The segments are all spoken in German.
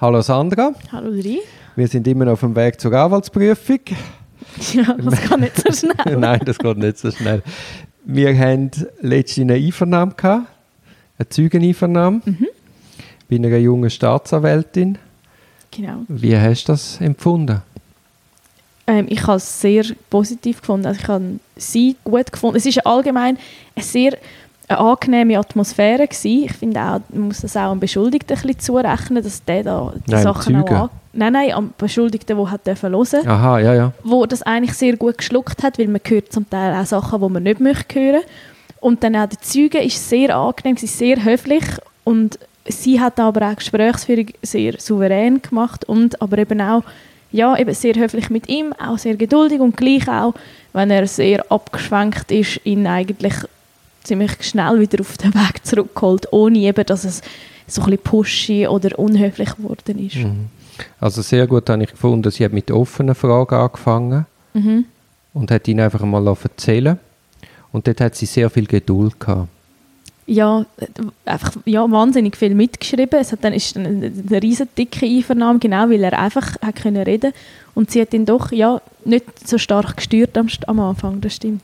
Hallo Sandra. Hallo Dri. Wir sind immer noch auf dem Weg zur Anwaltsprüfung. Ja, das geht nicht so schnell. Nein, das geht nicht so schnell. Wir haben letztens eine Einvernahme gehabt, eine Zeugeneinvernahme Mhm. bei einer jungen Staatsanwältin. Genau. Wie hast du das empfunden? Ähm, ich habe es sehr positiv gefunden. Also ich habe sie gut gefunden. Es ist allgemein eine sehr eine angenehme Atmosphäre gewesen. Ich finde auch, man muss das auch am Beschuldigten ein bisschen zurechnen, dass der da die Nein, Sachen auch an... Nein, nein, am Beschuldigten, der hat hören Aha, ja, ja. wo das eigentlich sehr gut geschluckt hat, weil man hört zum Teil auch Sachen, die man nicht möchte hören. Und dann auch der Zeuge ist sehr angenehm, sie ist sehr höflich und sie hat aber auch Gesprächsführung sehr souverän gemacht und aber eben auch ja, eben sehr höflich mit ihm, auch sehr geduldig und gleich auch, wenn er sehr abgeschwenkt ist, ihn eigentlich ziemlich schnell wieder auf den Weg zurückgeholt, ohne eben, dass es so ein bisschen pushy oder unhöflich geworden ist. Mhm. Also sehr gut habe ich gefunden, sie hat mit offenen Fragen angefangen Mhm. und hat ihn einfach mal erzählen Und dort hat sie sehr viel Geduld gehabt. ja, einfach ja, wahnsinnig viel mitgeschrieben. Es hat dann ist dann eine, eine riesen dicke Einvernahme, genau, weil er einfach hat können reden und sie hat ihn doch ja nicht so stark gestört am, am Anfang, das stimmt.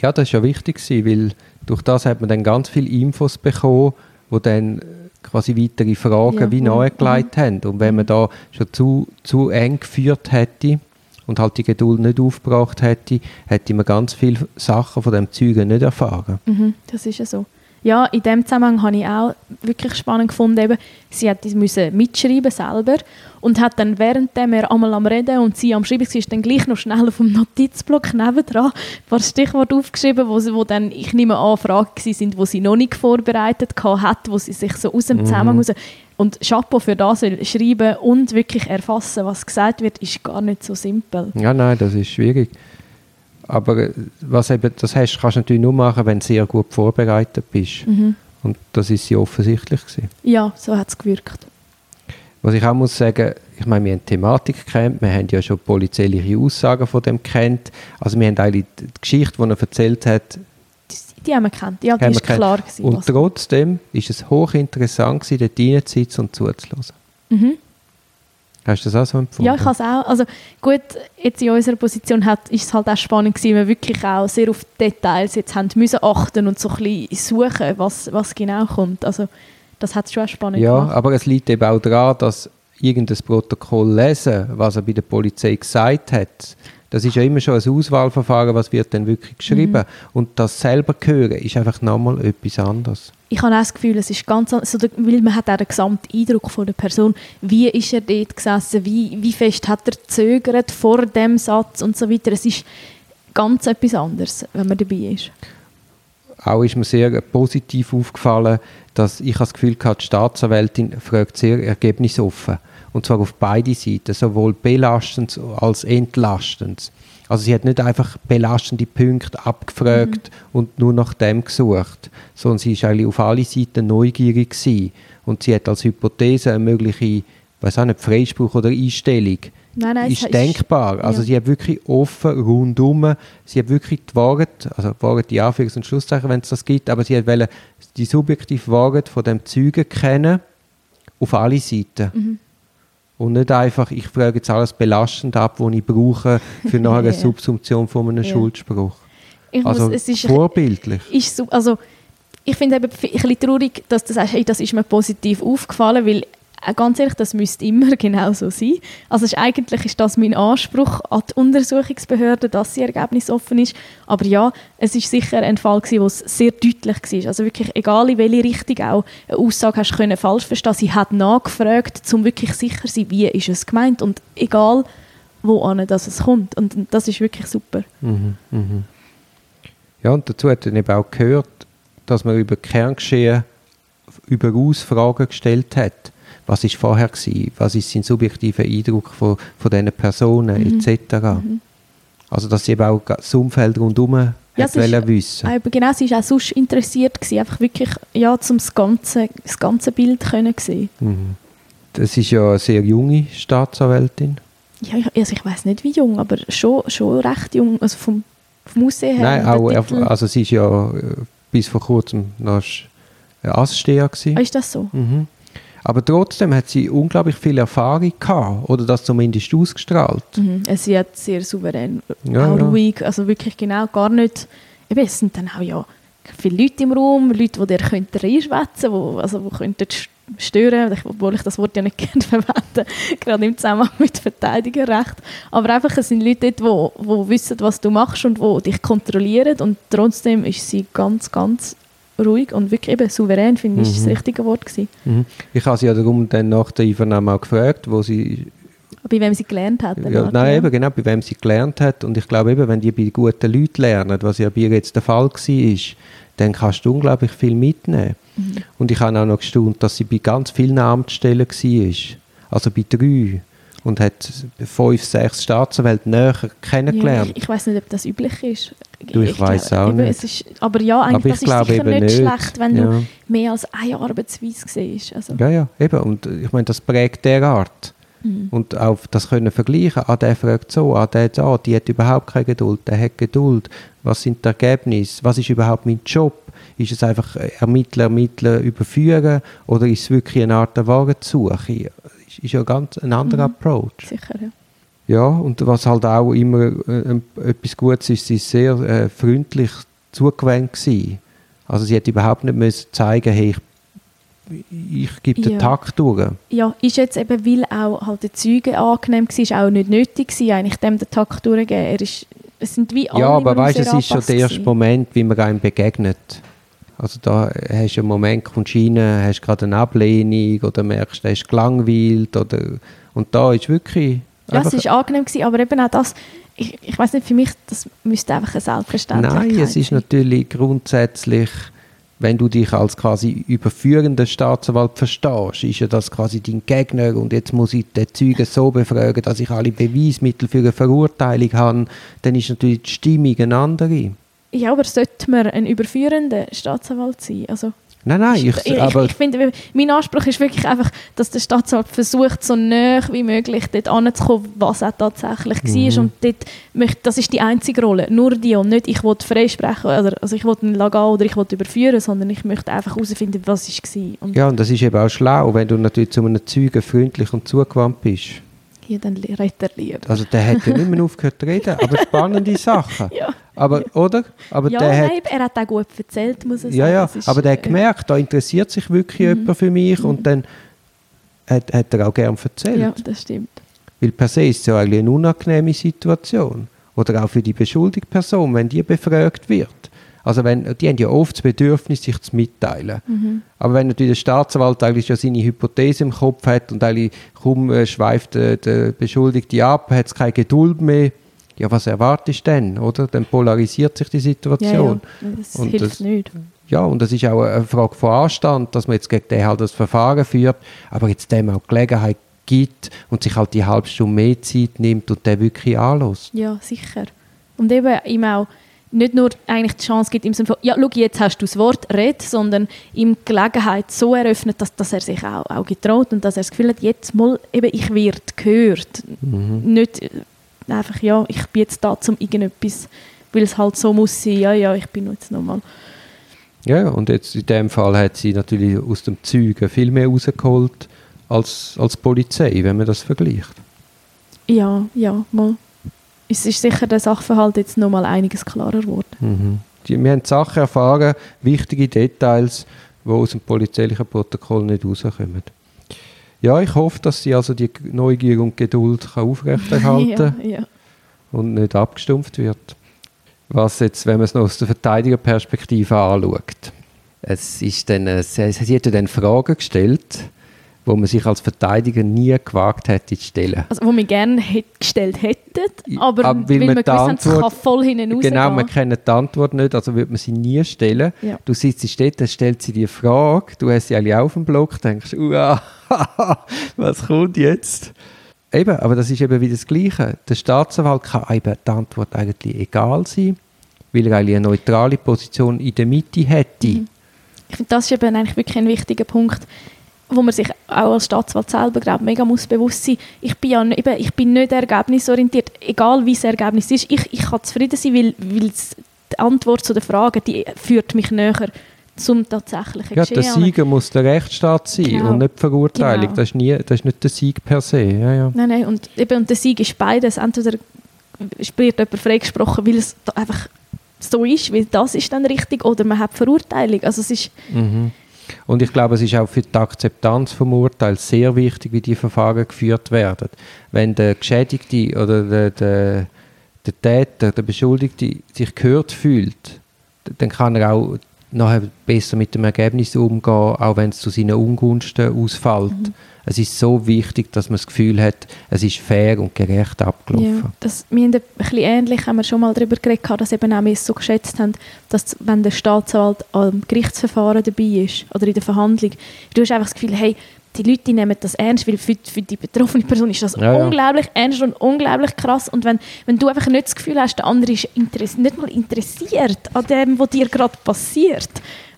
Ja, das war ja wichtig, weil durch das hat man dann ganz viele Infos bekommen, die dann äh, quasi weitere Fragen Ja, wie mhm. nahegelegt haben. Und wenn man da schon zu, zu eng geführt hätte und halt die Geduld nicht aufgebracht hätte, hätte man ganz viele Sachen von dem Zeugen nicht erfahren. Mhm, das ist ja so. Ja, in dem Zusammenhang habe ich auch wirklich spannend gefunden, eben, sie hat das müssen mitschreiben selber und hat dann währenddem er einmal am Reden und sie am Schreiben war, ist dann gleich noch schnell auf dem Notizblock nebendran ein paar Stichworte aufgeschrieben, wo, sie, wo dann, ich nehme an, Fragen sind, die sie noch nicht vorbereitet hat, wo sie sich so aus dem Zusammenhang raus und Chapeau für das, weil schreiben und wirklich erfassen, was gesagt wird, ist gar nicht so simpel. Ja, nein, das ist schwierig. Aber äh, was eben, das hast, kannst du natürlich nur machen, wenn du sehr gut vorbereitet bist. Mhm. Und das ist sie offensichtlich gewesen. Ja, so hat es gewirkt. Was ich auch muss sagen, ich meine, wir haben die Thematik kennt, wir haben ja schon polizeiliche Aussagen von dem kennt. Also wir haben eigentlich die Geschichte, die er erzählt hat, Die, die haben wir gekannt. Ja, die ist kennt. klar gewesen. Und trotzdem ist es hochinteressant gewesen, dort reinzusitzen und zuzuhören. Mhm. Hast du das auch so empfunden? Ja, ich habe es auch. Also gut, jetzt in unserer Position hat, ist es halt auch spannend gewesen, weil wir wirklich auch sehr auf Details jetzt haben müssen achten und so ein bisschen suchen, was, was genau kommt. Also das hat es schon auch spannend Ja, gemacht. aber es liegt eben auch daran, dass irgendein Protokoll lesen, was er bei der Polizei gesagt hat, das ist ja immer schon ein Auswahlverfahren, was wird denn wirklich geschrieben. Mhm. Und das selber hören ist einfach nochmal etwas anderes. Ich habe auch das Gefühl, es ist ganz anders, so der, weil man hat auch den gesamten Eindruck von der Person, wie ist er dort gesessen, wie, wie fest hat er gezögert vor dem Satz und so weiter. Es ist ganz etwas anderes, wenn man dabei ist. Auch ist mir sehr positiv aufgefallen, dass ich das Gefühl hatte, die Staatsanwältin fragt sehr ergebnisoffen. Und zwar auf beide Seiten, sowohl belastend als entlastend. Also sie hat nicht einfach belastende Punkte abgefragt und nur nach dem gesucht, sondern sie ist eigentlich auf alle Seiten neugierig gewesen. Und sie hat als Hypothese eine mögliche, weiß auch nicht, Freispruch oder Einstellung Nein, nein, ist denkbar. Also ja. sie hat wirklich offen, rundum, sie hat wirklich die Wahrheit, also Wahrheit die Anführungs- und Schlusszeichen, wenn es das gibt, aber sie hat wollen die subjektive Wahrheit von dem Zeugen kennen, auf alle Seiten. Mhm. Und nicht einfach, ich frage jetzt alles belastend ab, was ich brauche für nachher eine Ja. Subsumption von einem Ja. Schuldspruch. Ich Also muss, es ist vorbildlich. ist so, also ich finde eben ein bisschen traurig, dass du sagst, hey, das ist mir positiv aufgefallen, weil ganz ehrlich, das müsste immer genau so sein. Also ist, eigentlich ist das mein Anspruch an die Untersuchungsbehörde, dass sie ergebnisoffen ist. Aber ja, es ist sicher ein Fall wo es sehr deutlich war. Also wirklich, egal in welche Richtung auch eine Aussage hast können falsch verstehen, sie hat nachgefragt, um wirklich sicher zu sein, wie ist es gemeint und egal wo an das es kommt. Und das ist wirklich super. Mhm, mhm. Ja, und dazu hat dann eben auch gehört, dass man über Kerngeschehen überaus Fragen gestellt hat. Was ist vorher gewesen? Was ist sein subjektiver Eindruck von, von diesen Personen Mhm. etc. Also dass sie eben auch das Umfeld rundherum Ja, hat ist- wissen. Aber genau, sie war auch sonst interessiert, gewesen, einfach wirklich ja, zum das ganze, das ganze Bild können sehen. Mhm. Das ist ja eine sehr junge Staatsanwältin. Ja, ich, also ich weiß nicht wie jung, aber schon, schon recht jung, also vom, vom Aussehen her. Nein, auch, also sie ist ja äh, bis vor kurzem noch Asssteher gewesen. Ah, ist das so? Mhm. Aber trotzdem hat sie unglaublich viel Erfahrung gehabt, oder das zumindest ausgestrahlt. Mhm. Sie hat sehr souverän, Ja, auch ja. ruhig, also wirklich genau gar nicht, eben, es sind dann auch ja viele Leute im Raum, Leute, die dir reinschwätzen könnten, also die könnten st- stören, obwohl ich das Wort ja nicht gerne verwende, gerade im Zusammenhang mit Verteidigerrecht. Aber einfach, es sind Leute dort, die, die wissen, was du machst und die dich kontrollieren und trotzdem ist sie ganz, ganz ruhig und wirklich eben souverän, finde ich, ist das Mhm. richtige Wort gewesen. Mhm. Ich habe sie ja darum dann nach der Einvernahme auch gefragt, wo sie Bei wem sie gelernt hat. Ja, nein, eben, genau, bei wem sie gelernt hat. Und ich glaube eben, wenn die bei guten Leuten lernen, was ja bei ihr jetzt der Fall war, dann kannst du unglaublich viel mitnehmen. Mhm. Und ich habe auch noch gestaunt, dass sie bei ganz vielen Amtsstellen war. Also bei drei. Und hat fünf, sechs Staatsanwälte näher Ja, kennengelernt. ich ich weiß nicht, ob das üblich ist. Du, ich weiss glaube, auch eben, nicht. Ist, aber ja, eigentlich Aber ich das ist sicher nicht, nicht. schlecht, wenn du Ja. mehr als eine Arbeitsweise siehst. Also, Ja, ja, eben. Und äh, ich meine, das prägt derart. mhm. Und auch das können vergleichen. Ah, der fragt so, ah, der da, die hat überhaupt keine Geduld, der hat Geduld. Was sind die Ergebnisse? Was ist überhaupt mein Job? Ist es einfach äh, Ermittler, Ermittler überführen oder ist es wirklich eine Art der Warensuche? Ist, ist ja ganz ein anderer Mhm. Approach. Sicher, ja. Ja, und was halt auch immer äh, etwas Gutes ist, sie ist sehr äh, freundlich zugewandt gewesen. Also sie hat überhaupt nicht müssen zeigen, hey, ich, ich gebe den Ja. Takt durch. ja, ist jetzt eben, weil auch halt der Zeuge angenehm war, auch nicht nötig gewesen, eigentlich dem den Takt durchzugeben. Er ist, es sind wie alle Ja, aber weißt du, es ist schon der erste gewesen. Moment, wie man einem begegnet. Also da hast du einen Moment, kommst rein, hast gerade eine Ablehnung oder merkst, er ist gelangweilt oder und da ist wirklich Ja, es war angenehm, gewesen, aber eben auch das, ich, ich weiß nicht, für mich, das müsste einfach eine Selbstverständlichkeit nein, es ist sein. natürlich grundsätzlich, wenn du dich als quasi überführender Staatsanwalt verstehst, ist ja das quasi dein Gegner und jetzt muss ich den Zeugen so befragen, dass ich alle Beweismittel für eine Verurteilung habe, dann ist natürlich die Stimmung eine andere. Ja, aber sollte man ein überführender Staatsanwalt sein? Also, Nein, nein, ich, ich, ich, aber ich finde, mein Anspruch ist wirklich einfach, dass der Staatsanwalt versucht, so nah wie möglich dort anzukommen, was auch tatsächlich Mhm. war. Und dort möchte, das ist die einzige Rolle, nur die und nicht, ich will freisprechen, oder, also ich will ihn lassen oder ich will überführen, sondern ich möchte einfach herausfinden, was war. Und Ja, und das ist eben auch schlau, wenn du natürlich zu einem Zeugen freundlich und zugewandt bist. Hier dann redet er lieber. Also der hat ja nicht mehr aufgehört zu reden, aber spannende Sachen. Ja, Aber, oder? Aber ja der nein, hat, er hat auch gut erzählt, muss ich ja, sagen. ja, ist, aber der hat äh, gemerkt, da interessiert sich wirklich Mhm. jemand für mich und dann hat, hat er auch gern erzählt. Ja, das stimmt. Weil per se ist es ja eigentlich eine unangenehme Situation. Oder auch für die beschuldigte Person, wenn die befragt wird. Also wenn, die haben ja oft das Bedürfnis, sich zu mitteilen. Mhm. Aber wenn natürlich der Staatsanwalt eigentlich schon seine Hypothese im Kopf hat und eigentlich kaum äh, schweift äh, der Beschuldigte ab, hat es keine Geduld mehr, ja, was erwartest du denn, oder? Dann polarisiert sich die Ja, ja, Situation. das Und hilft das- nicht. Ja, und das ist auch eine Frage von Anstand, dass man jetzt gegen den halt das Verfahren führt, aber jetzt dem auch Gelegenheit gibt und sich halt die halbe Stunde mehr Zeit nimmt und den wirklich anlässt. Ja, sicher. Und eben ihm auch nicht nur eigentlich die Chance gibt, im Sinne von, ja, schau, jetzt hast du das Wort, red, sondern ihm die Gelegenheit so eröffnet, dass, dass er sich auch, auch getraut und dass er das Gefühl hat, jetzt mal, eben, ich werde gehört. Mhm. Nicht äh, einfach, ja, ich bin jetzt da zum irgendetwas, weil es halt so muss sein, ja, ja, ich bin jetzt nochmal. Ja, und jetzt in dem Fall hat sie natürlich aus dem Zeugen viel mehr rausgeholt als, als Polizei, wenn man das vergleicht. Ja, ja, mal. Es ist sicher der Sachverhalt jetzt nochmal einiges klarer geworden. Mhm. Die, wir haben Sachen erfahren, wichtige Details, die aus dem polizeilichen Protokoll nicht rauskommen. Ja, ich hoffe, dass sie also die Neugier und Geduld kann aufrechterhalten ja, ja. und nicht abgestumpft wird. Was jetzt, wenn man es noch aus der Verteidigerperspektive anschaut. Es ist dann, äh, sie, sie hat ja dann Fragen gestellt, wo man sich als Verteidiger nie gewagt hätte zu stellen. Also, wo wir gerne hätt, gestellt hätten, aber, Aber weil weil, man es Antwort- kann voll hinten rausgehen. Genau, man kennt die Antwort nicht, also würde man sie nie stellen. Ja. Du sitzt dort, dann stellt sie die Frage, du hast sie alle auf dem Block, denkst, uah, was kommt jetzt? Eben, aber das ist eben wieder das Gleiche. Der Staatsanwalt kann eben die Antwort eigentlich egal sein, weil er eigentlich eine neutrale Position in der Mitte hätte. Mhm. Ich finde, das ist eben eigentlich wirklich ein wichtiger Punkt, wo man sich auch als Staatsanwalt selber glaub, mega muss bewusst sein ich bin ja eben, ich bin nicht ergebnisorientiert, egal wie das Ergebnis ist. Ich, ich kann zufrieden sein, weil, weil die Antwort zu der Frage, die führt mich näher zum tatsächlichen Ja, Geschehen. der Sieger muss der Rechtsstaat sein Genau. und nicht die Verurteilung. Genau. Das, ist nie, das ist nicht der Sieg per se. Ja, ja. Nein, nein, und, eben, und der Sieg ist beides. Entweder wird jemand freigesprochen, weil es einfach so ist, weil das ist dann richtig, oder man hat Verurteilung. Also es ist, Mhm. Und ich glaube, es ist auch für die Akzeptanz vom Urteil sehr wichtig, wie die Verfahren geführt werden. Wenn der Geschädigte oder der, der, der Täter, der Beschuldigte sich gehört fühlt, dann kann er auch nachher besser mit dem Ergebnis umgehen, auch wenn es zu seinen Ungunsten ausfällt. Es ist so wichtig, dass man das Gefühl hat, es ist fair und gerecht abgelaufen. ja, das, wir haben ein bisschen ähnlich, haben wir schon mal darüber geredet, dass eben auch wir es so geschätzt haben, dass wenn der Staatsanwalt am Gerichtsverfahren dabei ist oder in der Verhandlung, du hast einfach das Gefühl, hey, die Leute nehmen das ernst, weil für, für die betroffene Person ist das Ja, ja. unglaublich ernst und unglaublich krass. Und wenn, wenn du einfach nicht das Gefühl hast, der andere ist nicht mal interessiert an dem, was dir gerade passiert,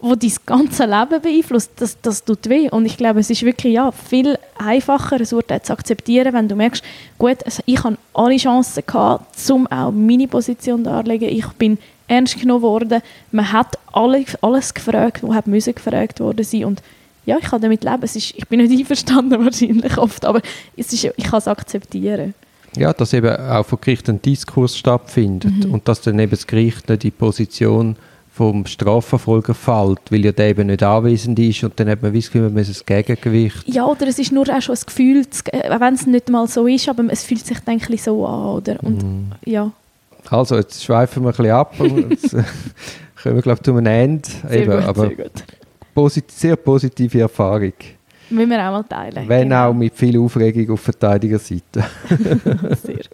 wo dein ganze Leben beeinflusst, das, das tut weh. Und ich glaube, es ist wirklich ja, viel einfacher, ein Urteil zu akzeptieren, wenn du merkst, gut, also ich habe alle Chancen gehabt, um auch meine Position darzulegen. Ich bin ernst genommen worden. Man hat alle, alles gefragt, was gefragt worden sein. Und ja, ich kann damit leben. Es ist, ich bin nicht einverstanden wahrscheinlich oft, aber es ist, ich kann es akzeptieren. Ja, dass eben auch vor Gericht ein Diskurs stattfindet Mhm. und dass dann eben das Gericht nicht in die Position vom Strafverfolger fällt, weil ja der eben nicht anwesend ist und dann hat man das man muss ein Gegengewicht. Ja, oder es ist nur auch schon ein Gefühl, auch wenn es nicht mal so ist, aber es fühlt sich dann ein bisschen so an, oder? Und ja, Also, jetzt schweifen wir ein bisschen ab und jetzt kommen wir, glaube ich, zu einem Ende. sehr Eben, gut, aber sehr gut. Posit sehr positive Erfahrung. Müssen wir auch mal teilen. Wenn genau. auch mit viel Aufregung auf Verteidigerseite. Sehr.